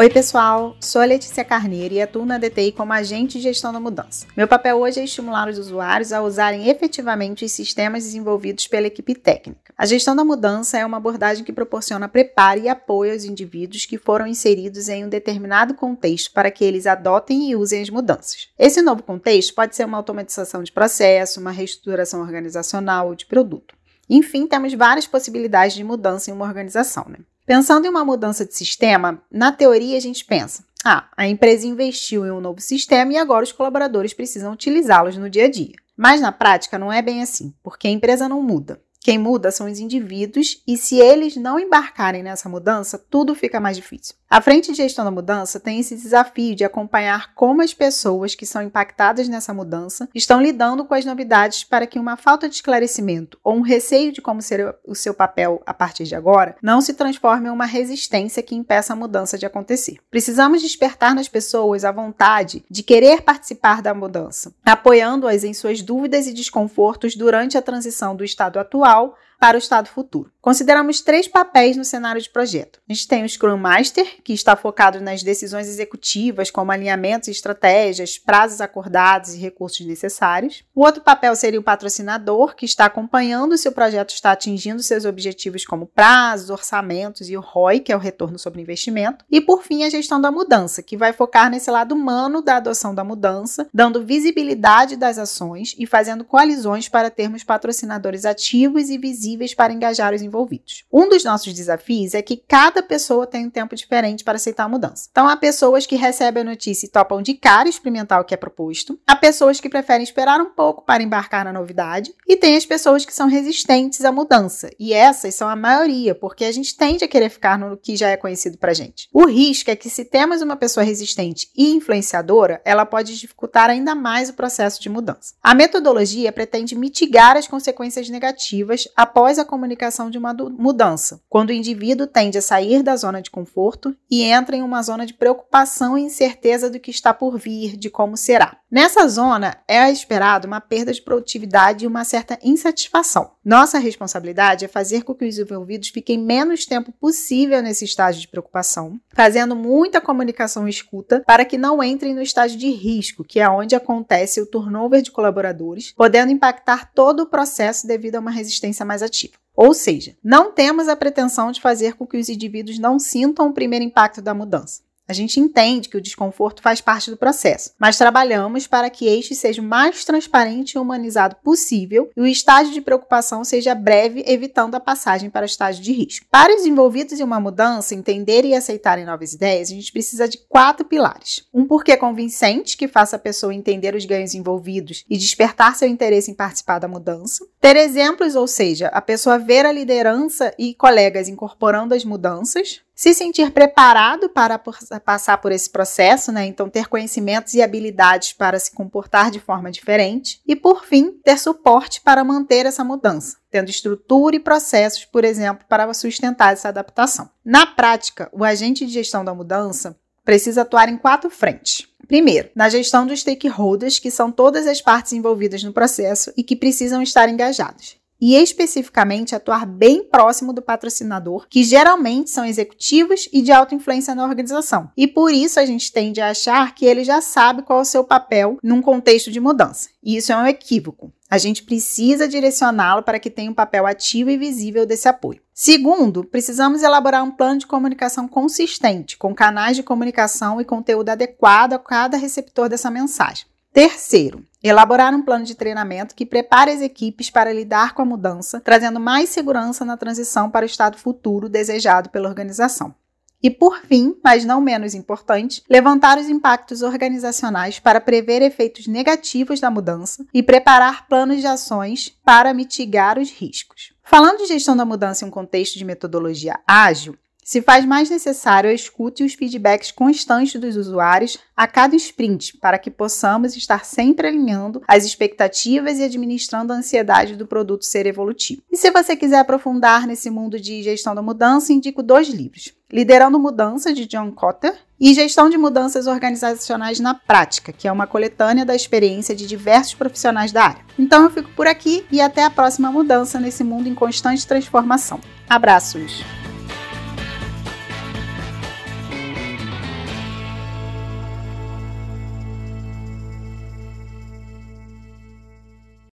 Oi, pessoal. Sou a Letícia Carneiro e atuo na DTI como agente de gestão da mudança. Meu papel hoje é estimular os usuários a usarem efetivamente os sistemas desenvolvidos pela equipe técnica. A gestão da mudança é uma abordagem que proporciona preparo e apoio aos indivíduos que foram inseridos em um determinado contexto para que eles adotem e usem as mudanças. Esse novo contexto pode ser uma automatização de processo, uma reestruturação organizacional ou de produto. Enfim, temos várias possibilidades de mudança em uma organização. Né? Pensando em uma mudança de sistema, na teoria a gente pensa: ah, a empresa investiu em um novo sistema e agora os colaboradores precisam utilizá-los no dia a dia. Mas na prática não é bem assim, porque a empresa não muda. Quem muda são os indivíduos e se eles não embarcarem nessa mudança, tudo fica mais difícil. A frente de gestão da mudança tem esse desafio de acompanhar como as pessoas que são impactadas nessa mudança estão lidando com as novidades para que uma falta de esclarecimento ou um receio de como ser o seu papel a partir de agora não se transforme em uma resistência que impeça a mudança de acontecer. Precisamos despertar nas pessoas a vontade de querer participar da mudança, apoiando-as em suas dúvidas e desconfortos durante a transição do estado atual pessoal para o estado futuro. Consideramos três papéis no cenário de projeto. A gente tem o Scrum Master, que está focado nas decisões executivas, como alinhamentos e estratégias, prazos acordados e recursos necessários. O outro papel seria o patrocinador, que está acompanhando se o projeto está atingindo seus objetivos como prazos, orçamentos e o ROI, que é o retorno sobre investimento. E por fim, a gestão da mudança, que vai focar nesse lado humano da adoção da mudança, dando visibilidade das ações e fazendo coalizões para termos patrocinadores ativos e visíveis para engajar os envolvidos. Um dos nossos desafios é que cada pessoa tem um tempo diferente para aceitar a mudança. Então, há pessoas que recebem a notícia e topam de cara experimentar o que é proposto, há pessoas que preferem esperar um pouco para embarcar na novidade, e tem as pessoas que são resistentes à mudança. E essas são a maioria, porque a gente tende a querer ficar no que já é conhecido para gente. O risco é que, se temos uma pessoa resistente e influenciadora, ela pode dificultar ainda mais o processo de mudança. A metodologia pretende mitigar as consequências negativas após a comunicação de uma uma mudança, quando o indivíduo tende a sair da zona de conforto e entra em uma zona de preocupação e incerteza do que está por vir, de como será. Nessa zona, é esperado uma perda de produtividade e uma certa insatisfação. Nossa responsabilidade é fazer com que os envolvidos fiquem menos tempo possível nesse estágio de preocupação, fazendo muita comunicação e escuta para que não entrem no estágio de risco, que é onde acontece o turnover de colaboradores, podendo impactar todo o processo devido a uma resistência mais ativa. Ou seja, não temos a pretensão de fazer com que os indivíduos não sintam o primeiro impacto da mudança. A gente entende que o desconforto faz parte do processo, mas trabalhamos para que este seja o mais transparente e humanizado possível e o estágio de preocupação seja breve, evitando a passagem para o estágio de risco. Para os envolvidos em uma mudança entenderem e aceitarem novas ideias, a gente precisa de quatro pilares. Um porquê convincente, que faça a pessoa entender os ganhos envolvidos e despertar seu interesse em participar da mudança. Ter exemplos, ou seja, a pessoa ver a liderança e colegas incorporando as mudanças se sentir preparado para passar por esse processo, né? Então, ter conhecimentos e habilidades para se comportar de forma diferente. E, por fim, ter suporte para manter essa mudança, tendo estrutura e processos, por exemplo, para sustentar essa adaptação. Na prática, o agente de gestão da mudança precisa atuar em quatro frentes. Primeiro, na gestão dos stakeholders, que são todas as partes envolvidas no processo e que precisam estar engajadas e especificamente atuar bem próximo do patrocinador, que geralmente são executivos e de alta influência na organização. E por isso a gente tende a achar que ele já sabe qual é o seu papel num contexto de mudança. E isso é um equívoco. A gente precisa direcioná-lo para que tenha um papel ativo e visível desse apoio. Segundo, precisamos elaborar um plano de comunicação consistente, com canais de comunicação e conteúdo adequado a cada receptor dessa mensagem. Terceiro, elaborar um plano de treinamento que prepare as equipes para lidar com a mudança, trazendo mais segurança na transição para o estado futuro desejado pela organização. E por fim, mas não menos importante, levantar os impactos organizacionais para prever efeitos negativos da mudança e preparar planos de ações para mitigar os riscos. Falando de gestão da mudança em um contexto de metodologia ágil, se faz mais necessário escute os feedbacks constantes dos usuários a cada sprint, para que possamos estar sempre alinhando as expectativas e administrando a ansiedade do produto ser evolutivo. E se você quiser aprofundar nesse mundo de gestão da mudança, indico dois livros. Liderando Mudança, de John Cotter, e Gestão de Mudanças Organizacionais na Prática, que é uma coletânea da experiência de diversos profissionais da área. Então eu fico por aqui e até a próxima mudança nesse mundo em constante transformação. Abraços!